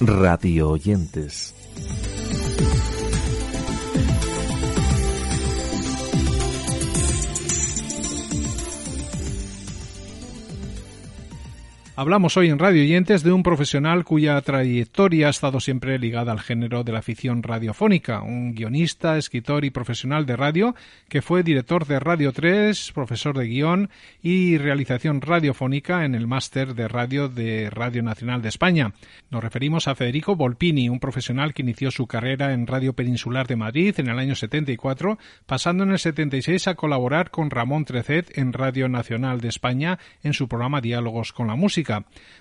Radio oyentes. Hablamos hoy en Radio Oyentes de un profesional cuya trayectoria ha estado siempre ligada al género de la ficción radiofónica, un guionista, escritor y profesional de radio que fue director de Radio 3, profesor de guion y realización radiofónica en el máster de radio de Radio Nacional de España. Nos referimos a Federico Volpini, un profesional que inició su carrera en Radio Peninsular de Madrid en el año 74, pasando en el 76 a colaborar con Ramón Trecet en Radio Nacional de España en su programa Diálogos con la Música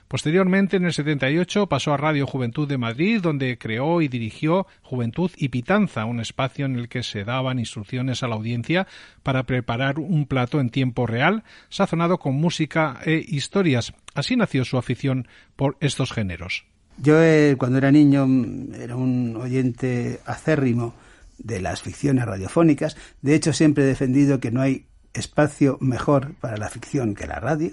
Posteriormente, en el 78, pasó a Radio Juventud de Madrid, donde creó y dirigió Juventud y Pitanza, un espacio en el que se daban instrucciones a la audiencia para preparar un plato en tiempo real, sazonado con música e historias. Así nació su afición por estos géneros. Yo, eh, cuando era niño, era un oyente acérrimo de las ficciones radiofónicas. De hecho, siempre he defendido que no hay espacio mejor para la ficción que la radio.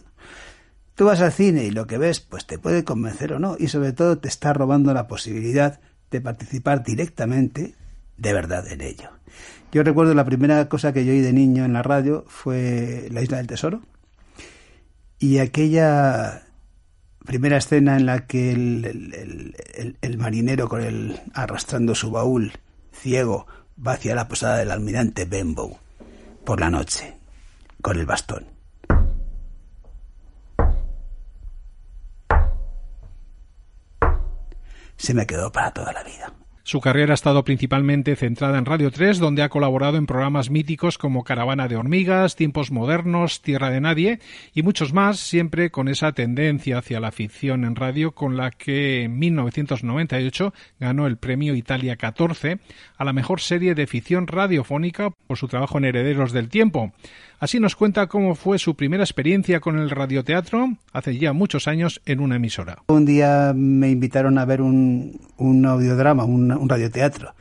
Tú vas al cine y lo que ves pues te puede convencer o no y sobre todo te está robando la posibilidad de participar directamente de verdad en ello. Yo recuerdo la primera cosa que yo oí de niño en la radio fue La Isla del Tesoro y aquella primera escena en la que el, marinero con el arrastrando su baúl ciego va hacia la posada del almirante Benbow por la noche con el bastón se me quedó para toda la vida. Su carrera ha estado principalmente centrada en Radio 3, donde ha colaborado en programas míticos como Caravana de Hormigas, Tiempos Modernos, Tierra de Nadie y muchos más, siempre con esa tendencia hacia la ficción en radio con la que en 1998 ganó el premio Italia 14 a la mejor serie de ficción radiofónica por su trabajo en Herederos del Tiempo. Así nos cuenta cómo fue su primera experiencia con el radioteatro hace ya muchos años en una emisora. Un día me invitaron a ver un, audiodrama, un, radioteatro,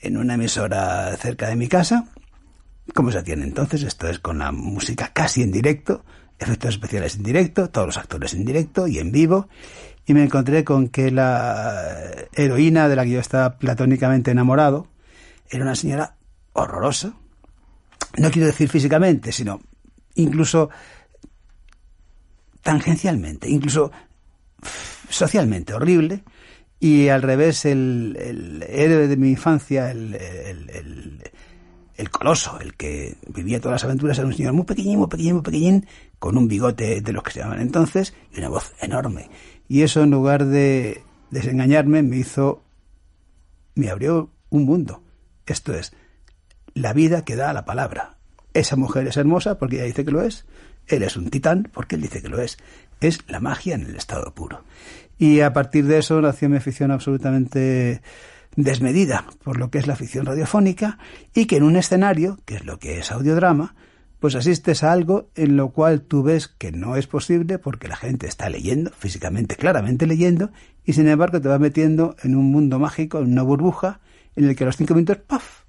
en una emisora cerca de mi casa. ¿Cómo se tiene entonces? Esto es con la música casi en directo, efectos especiales en directo, todos los actores en directo y en vivo. Y me encontré con que la heroína de la que yo estaba platónicamente enamorado era una señora horrorosa, no quiero decir físicamente, sino incluso tangencialmente, incluso socialmente horrible, y al revés el, héroe de mi infancia, el, el, coloso, el que vivía todas las aventuras, era un señor muy pequeñín, muy pequeñín, muy pequeñín, con un bigote de los que se llaman entonces y una voz enorme. Y eso en lugar de desengañarme me hizo, me abrió un mundo. Esto es, la vida que da la palabra. Esa mujer es hermosa porque ella dice que lo es. Él es un titán porque él dice que lo es. Es la magia en el estado puro. Y a partir de eso nació mi afición absolutamente desmedida por lo que es la ficción radiofónica y que en un escenario, que es lo que es audiodrama, pues asistes a algo en lo cual tú ves que no es posible porque la gente está leyendo, físicamente, claramente leyendo, y sin embargo te va metiendo en un mundo mágico, en una burbuja, en el que a los cinco minutos, ¡paf!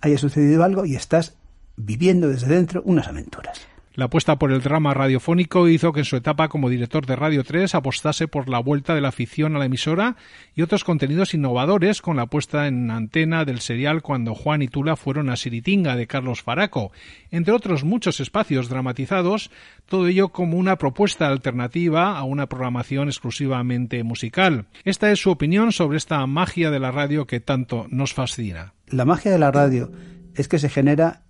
Haya sucedido algo y estás viviendo desde dentro unas aventuras. La apuesta por el drama radiofónico hizo que en su etapa como director de Radio 3 apostase por la vuelta de la afición a la emisora y otros contenidos innovadores con la puesta en antena del serial Cuando Juan y Tula fueron a Siritinga de Carlos Faraco, entre otros muchos espacios dramatizados, todo ello como una propuesta alternativa a una programación exclusivamente musical. Esta es su opinión sobre esta magia de la radio que tanto nos fascina. La magia de la radio es que se genera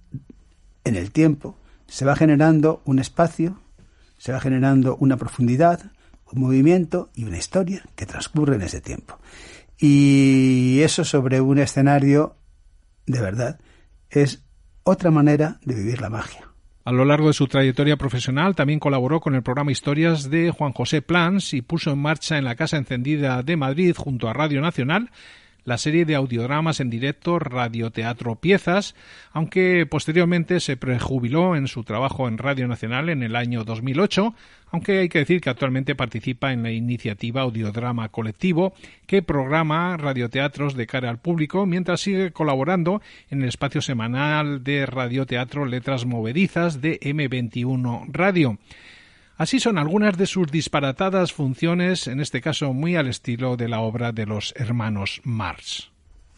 en el tiempo, se va generando un espacio, se va generando una profundidad, un movimiento y una historia que transcurre en ese tiempo. Y eso sobre un escenario de verdad es otra manera de vivir la magia. A lo largo de su trayectoria profesional también colaboró con el programa Historias de Juan José Plans y puso en marcha en la Casa Encendida de Madrid junto a Radio Nacional la serie de audiodramas en directo Radioteatro Piezas, aunque posteriormente se prejubiló en su trabajo en Radio Nacional en el año 2008, aunque hay que decir que actualmente participa en la iniciativa Audiodrama Colectivo, que programa radioteatros de cara al público, mientras sigue colaborando en el espacio semanal de radioteatro Letras Movedizas de M21 Radio. Así son algunas de sus disparatadas funciones, en este caso muy al estilo de la obra de los hermanos Marx.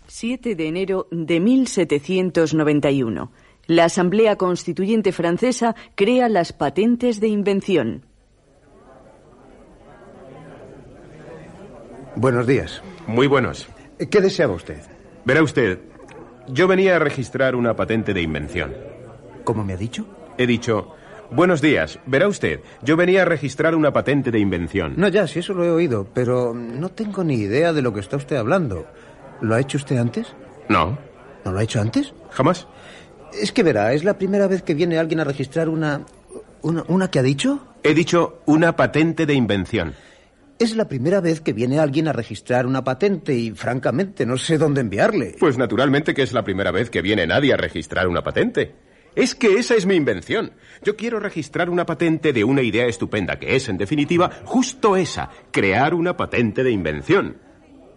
7 de enero de 1791. La Asamblea Constituyente francesa crea las patentes de invención. Buenos días. Muy buenos. ¿Qué deseaba usted? Verá usted, yo venía a registrar una patente de invención. ¿Cómo me ha dicho? He dicho, Buenos días. Verá usted, yo venía a registrar una patente de invención. No, ya, sí, eso lo he oído, pero no tengo ni idea de lo que está usted hablando. ¿Lo ha hecho usted antes? No. ¿No lo ha hecho antes? Jamás. Es que verá, es la primera vez que viene alguien a registrar una... ¿Una, una que ha dicho? He dicho una patente de invención. Es la primera vez que viene alguien a registrar una patente y, francamente, no sé dónde enviarle. Pues naturalmente que es la primera vez que viene nadie a registrar una patente. Es que esa es mi invención. Yo quiero registrar una patente de una idea estupenda, que es, en definitiva, justo esa, crear una patente de invención.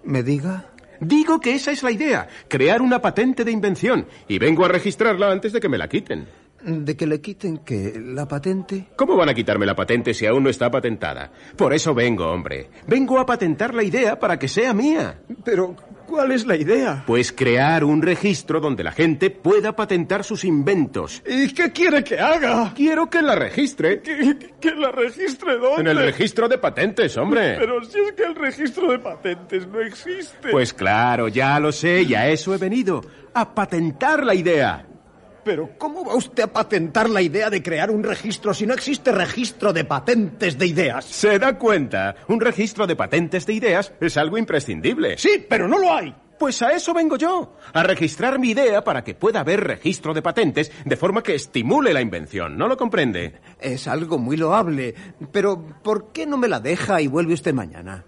¿Me diga? Digo que esa es la idea, crear una patente de invención, y vengo a registrarla antes de que me la quiten. ¿De que le quiten qué? ¿La patente? ¿Cómo van a quitarme la patente si aún no está patentada? Por eso vengo, hombre. Vengo a patentar la idea para que sea mía. Pero, ¿Cuál es la idea? Pues crear un registro donde la gente pueda patentar sus inventos. ¿Y qué quiere que haga? Quiero que la registre. ¿Que, la registre dónde? En el registro de patentes, hombre. Pero si es que el registro de patentes no existe. Pues claro, ya lo sé, y a eso he venido. A patentar la idea. Pero ¿cómo va usted a patentar la idea de crear un registro si no existe registro de patentes de ideas? ¿Se da cuenta? Un registro de patentes de ideas es algo imprescindible. Sí, pero no lo hay. Pues a eso vengo yo, a registrar mi idea para que pueda haber registro de patentes de forma que estimule la invención. ¿No lo comprende? Es algo muy loable, pero ¿por qué no me la deja y vuelve usted mañana?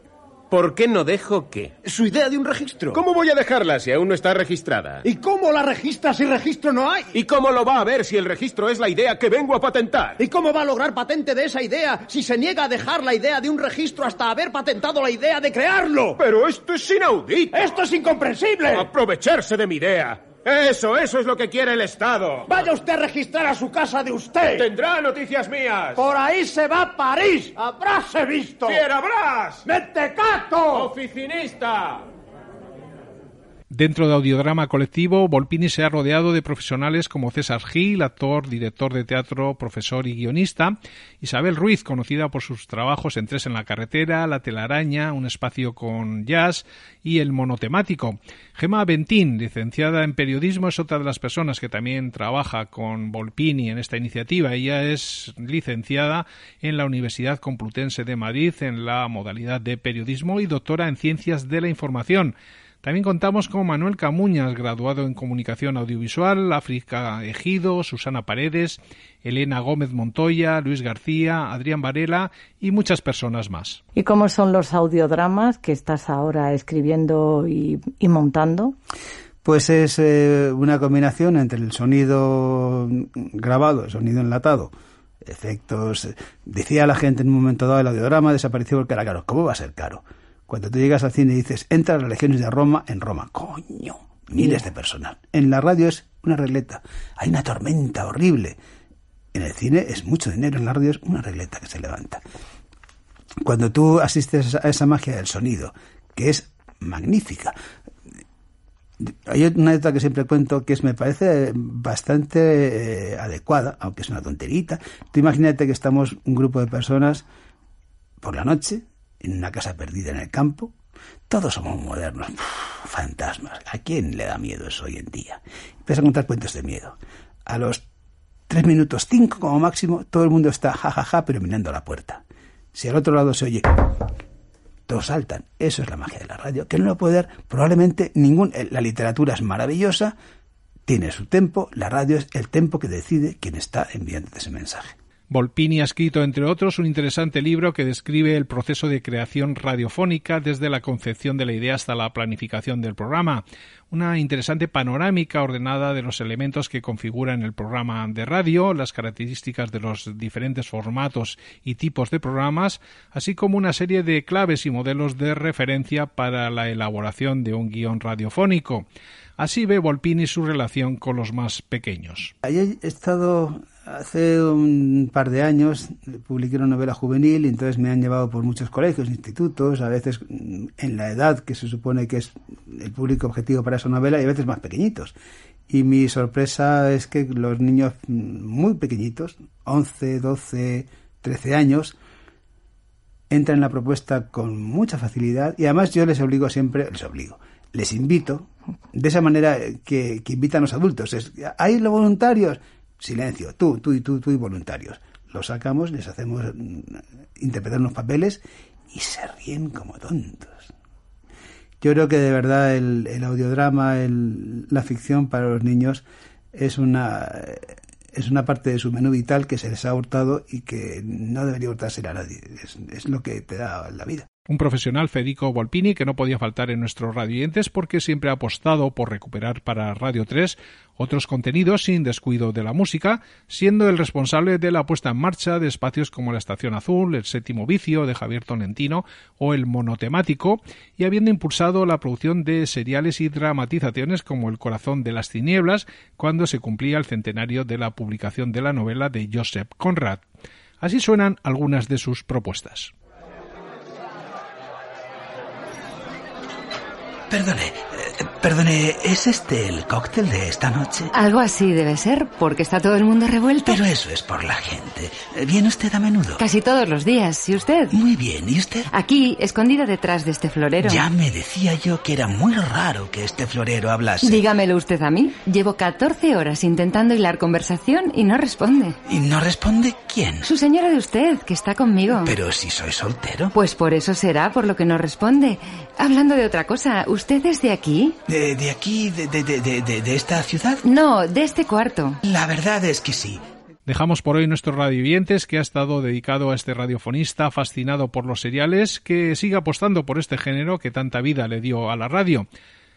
¿Por qué no dejo qué? Su idea de un registro. ¿Cómo voy a dejarla si aún no está registrada? ¿Y cómo la registra si registro no hay? ¿Y cómo lo va a ver si el registro es la idea que vengo a patentar? ¿Y cómo va a lograr patente de esa idea si se niega a dejar la idea de un registro hasta haber patentado la idea de crearlo? Pero esto es inaudito. Esto es incomprensible. Aprovecharse de mi idea. Eso, eso es lo que quiere el Estado. Vaya usted a registrar a su casa de usted. Tendrá noticias mías. Por ahí se va a París. Habráse visto. ¡Fierabrás! ¡Mentecato! ¡Oficinista! Dentro de Audiodrama Colectivo, Volpini se ha rodeado de profesionales como César Gil, actor, director de teatro, profesor y guionista, Isabel Ruiz, conocida por sus trabajos en Tres en la carretera, La telaraña, Un espacio con jazz y El monotemático. Gema Bentín, licenciada en periodismo, es otra de las personas que también trabaja con Volpini en esta iniciativa. Ella es licenciada en la Universidad Complutense de Madrid en la modalidad de periodismo y doctora en ciencias de la información. También contamos con Manuel Camuñas, graduado en Comunicación Audiovisual, África Ejido, Susana Paredes, Elena Gómez Montoya, Luis García, Adrián Varela y muchas personas más. ¿Y cómo son los audiodramas que estás ahora escribiendo y, montando? Pues es eh, una combinación entre el sonido grabado, el sonido enlatado, efectos. Decía la gente en un momento dado el audiodrama desapareció porque era caro. ¿Cómo va a ser caro? Cuando tú llegas al cine y dices, entra a las legiones de Roma, en Roma, coño, miles de personal. En la radio es una regleta, hay una tormenta horrible. En el cine es mucho dinero, en la radio es una regleta que se levanta. Cuando tú asistes a esa magia del sonido, que es magnífica, hay una anécdota que siempre cuento que es, me parece bastante eh, adecuada, aunque es una tonterita. Tú imagínate que estamos un grupo de personas por la noche, en una casa perdida en el campo. Todos somos modernos, fantasmas. ¿A quién le da miedo eso hoy en día? Empieza a contar cuentos de miedo. A los tres minutos, cinco como máximo, todo el mundo está jajaja, ja, ja, pero mirando a la puerta. Si al otro lado se oye, todos saltan. Eso es la magia de la radio, que no lo puede dar probablemente ningún. Eh, la literatura es maravillosa, tiene su tempo, la radio es el tempo que decide quién está enviando ese mensaje. Volpini ha escrito, entre otros, un interesante libro que describe el proceso de creación radiofónica desde la concepción de la idea hasta la planificación del programa. Una interesante panorámica ordenada de los elementos que configuran el programa de radio, las características de los diferentes formatos y tipos de programas, así como una serie de claves y modelos de referencia para la elaboración de un guion radiofónico. Así ve Volpini su relación con los más pequeños. he estado Hace un par de años publiqué una novela juvenil y entonces me han llevado por muchos colegios, institutos, a veces en la edad que se supone que es el público objetivo para esa novela y a veces más pequeñitos. Y mi sorpresa es que los niños muy pequeñitos, 11, 12, 13 años, entran en la propuesta con mucha facilidad y además yo les obligo siempre, les obligo, les invito de esa manera que, invitan los adultos. Es, ¿Hay los voluntarios? Silencio, tú, tú y tú, tú y voluntarios. Los sacamos, les hacemos mm, interpretar unos papeles y se ríen como tontos. Yo creo que de verdad el, el audiodrama, el, la ficción para los niños es una, es una parte de su menú vital que se les ha hurtado y que no debería hurtarse a nadie. Es lo que te da la vida. Un profesional, Federico Volpini, que no podía faltar en nuestros radioyentes porque siempre ha apostado por recuperar para Radio 3 otros contenidos sin descuido de la música, siendo el responsable de la puesta en marcha de espacios como la Estación Azul, el Séptimo Vicio de Javier Tonentino o el Monotemático, y habiendo impulsado la producción de seriales y dramatizaciones como El Corazón de las Tinieblas, cuando se cumplía el centenario de la publicación de la novela de Joseph Conrad. Así suenan algunas de sus propuestas. Perdone, perdone, ¿es este el cóctel de esta noche? Algo así debe ser, porque está todo el mundo revuelto. Pero eso es por la gente. ¿Viene usted a menudo? Casi todos los días. ¿Y usted? Muy bien. ¿Y usted? Aquí, escondida detrás de este florero. Ya me decía yo que era muy raro que este florero hablase. Dígamelo usted a mí. Llevo 14 horas intentando hilar conversación y no responde. ¿Y no responde quién? Su señora de usted, que está conmigo. Pero si soy soltero. Pues por eso será por lo que no responde. Hablando de otra cosa, ¿usted es de aquí? ¿De, de aquí? De, de, de, de, esta ciudad? No, de este cuarto. La verdad es que sí. Dejamos por hoy nuestro radiovivientes que ha estado dedicado a este radiofonista fascinado por los seriales que sigue apostando por este género que tanta vida le dio a la radio.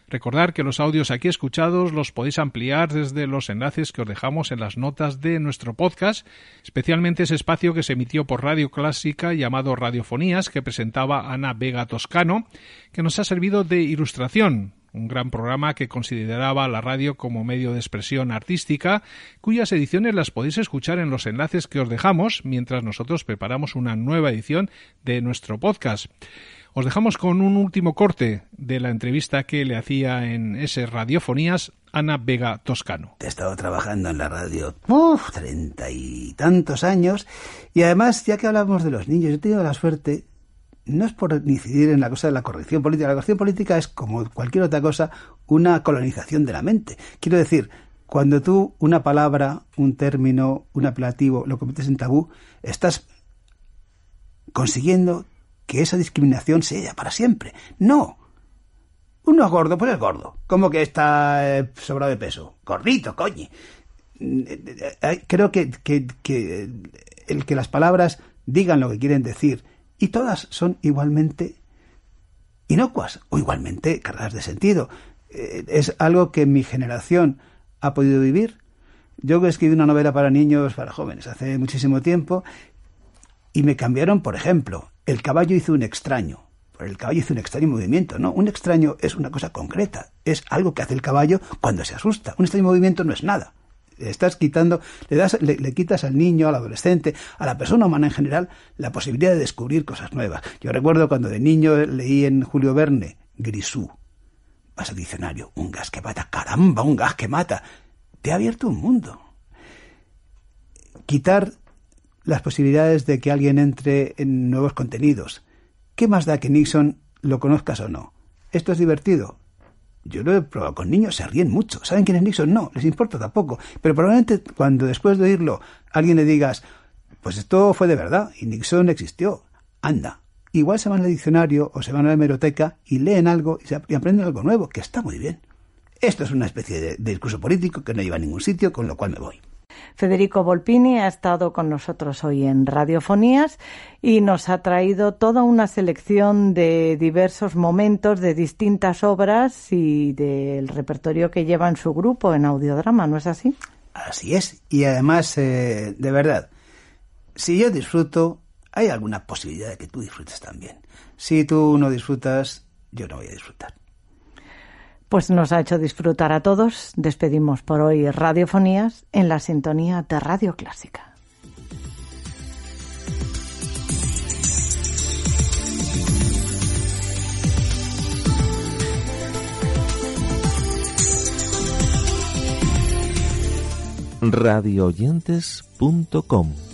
Recordar que los audios aquí escuchados los podéis ampliar desde los enlaces que os dejamos en las notas de nuestro podcast, especialmente ese espacio que se emitió por Radio Clásica llamado Radiofonías que presentaba Ana Vega Toscano, que nos ha servido de ilustración, un gran programa que consideraba la radio como medio de expresión artística, cuyas ediciones las podéis escuchar en los enlaces que os dejamos mientras nosotros preparamos una nueva edición de nuestro podcast. Os dejamos con un último corte de la entrevista que le hacía en ese Radiofonías Ana Vega Toscano. He estado trabajando en la radio treinta y tantos años y además, ya que hablamos de los niños, he tenido la suerte, no es por incidir en la cosa de la corrección política, la corrección política es como cualquier otra cosa, una colonización de la mente. Quiero decir, cuando tú una palabra, un término, un apelativo lo conviertes en tabú, estás consiguiendo que esa discriminación sea para siempre. No. Uno es gordo, pues es gordo. ¿Cómo que está eh, sobrado de peso? Gordito, coño. Eh, eh, creo que, que, que el que las palabras digan lo que quieren decir y todas son igualmente inocuas o igualmente cargadas de sentido. Es algo que mi generación ha podido vivir. Yo escribí una novela para niños, para jóvenes, hace muchísimo tiempo, y me cambiaron, por ejemplo, el caballo hizo un extraño. El caballo hizo un extraño movimiento, ¿no? Un extraño es una cosa concreta, es algo que hace el caballo cuando se asusta. Un extraño movimiento no es nada. Estás quitando, le, das, le, le quitas al niño, al adolescente, a la persona humana en general, la posibilidad de descubrir cosas nuevas. Yo recuerdo cuando de niño leí en Julio Verne Grisú. Vas al diccionario, un gas que mata, caramba, un gas que mata. Te ha abierto un mundo. Quitar las posibilidades de que alguien entre en nuevos contenidos. ¿Qué más da que Nixon lo conozcas o no? ¿Esto es divertido? Yo lo he probado con niños, se ríen mucho. ¿Saben quién es Nixon? No, les importa tampoco. Pero probablemente cuando después de oírlo alguien le digas, pues esto fue de verdad y Nixon existió. Anda. Igual se van al diccionario o se van a la hemeroteca y leen algo y, aprenden algo nuevo, que está muy bien. Esto es una especie de, de discurso político que no lleva a ningún sitio, con lo cual me voy. Federico Volpini ha estado con nosotros hoy en Radiofonías y nos ha traído toda una selección de diversos momentos de distintas obras y del repertorio que lleva en su grupo en audiodrama, ¿no es así? Así es. Y además, eh, de verdad, si yo disfruto, hay alguna posibilidad de que tú disfrutes también. Si tú no disfrutas, yo no voy a disfrutar. Pues nos ha hecho disfrutar a todos. Despedimos por hoy Radiofonías en la sintonía de Radio Clásica. radioyentes.com